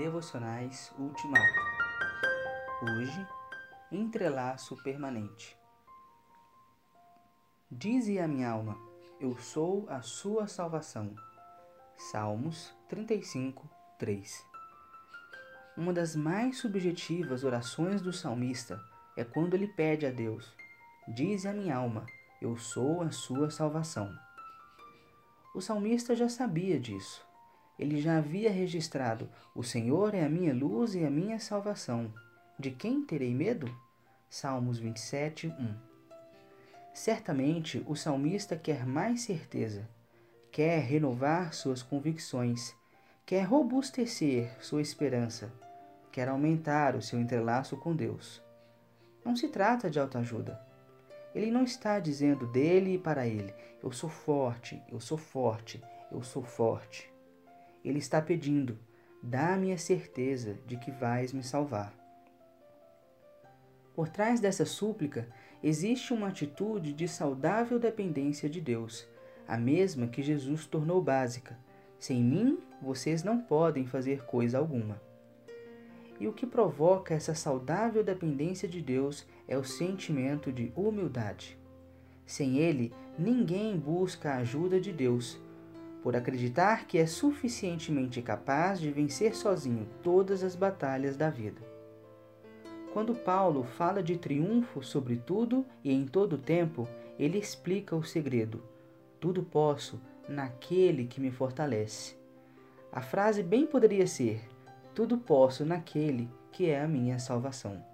Devocionais Ultimato. Hoje, entrelaço permanente. Dize a minha alma: Eu sou a sua salvação. Salmos 35, 3. Uma das mais subjetivas orações do salmista é quando ele pede a Deus: Dize a minha alma: Eu sou a sua salvação. O salmista já sabia disso ele já havia registrado: O Senhor é a minha luz e a minha salvação. De quem terei medo? Salmos 27, 1. Certamente o salmista quer mais certeza, quer renovar suas convicções, quer robustecer sua esperança, quer aumentar o seu entrelaço com Deus. Não se trata de autoajuda. Ele não está dizendo dele e para ele: Eu sou forte, eu sou forte, eu sou forte. Ele está pedindo: dá-me a certeza de que vais me salvar. Por trás dessa súplica existe uma atitude de saudável dependência de Deus, a mesma que Jesus tornou básica. Sem mim, vocês não podem fazer coisa alguma. E o que provoca essa saudável dependência de Deus é o sentimento de humildade. Sem ele, ninguém busca a ajuda de Deus, por acreditar que é suficientemente capaz de vencer sozinho todas as batalhas da vida. Quando Paulo fala de triunfo sobre tudo e em todo tempo, ele explica o segredo: tudo posso naquele que me fortalece. A frase bem poderia ser: tudo posso naquele que é a minha salvação.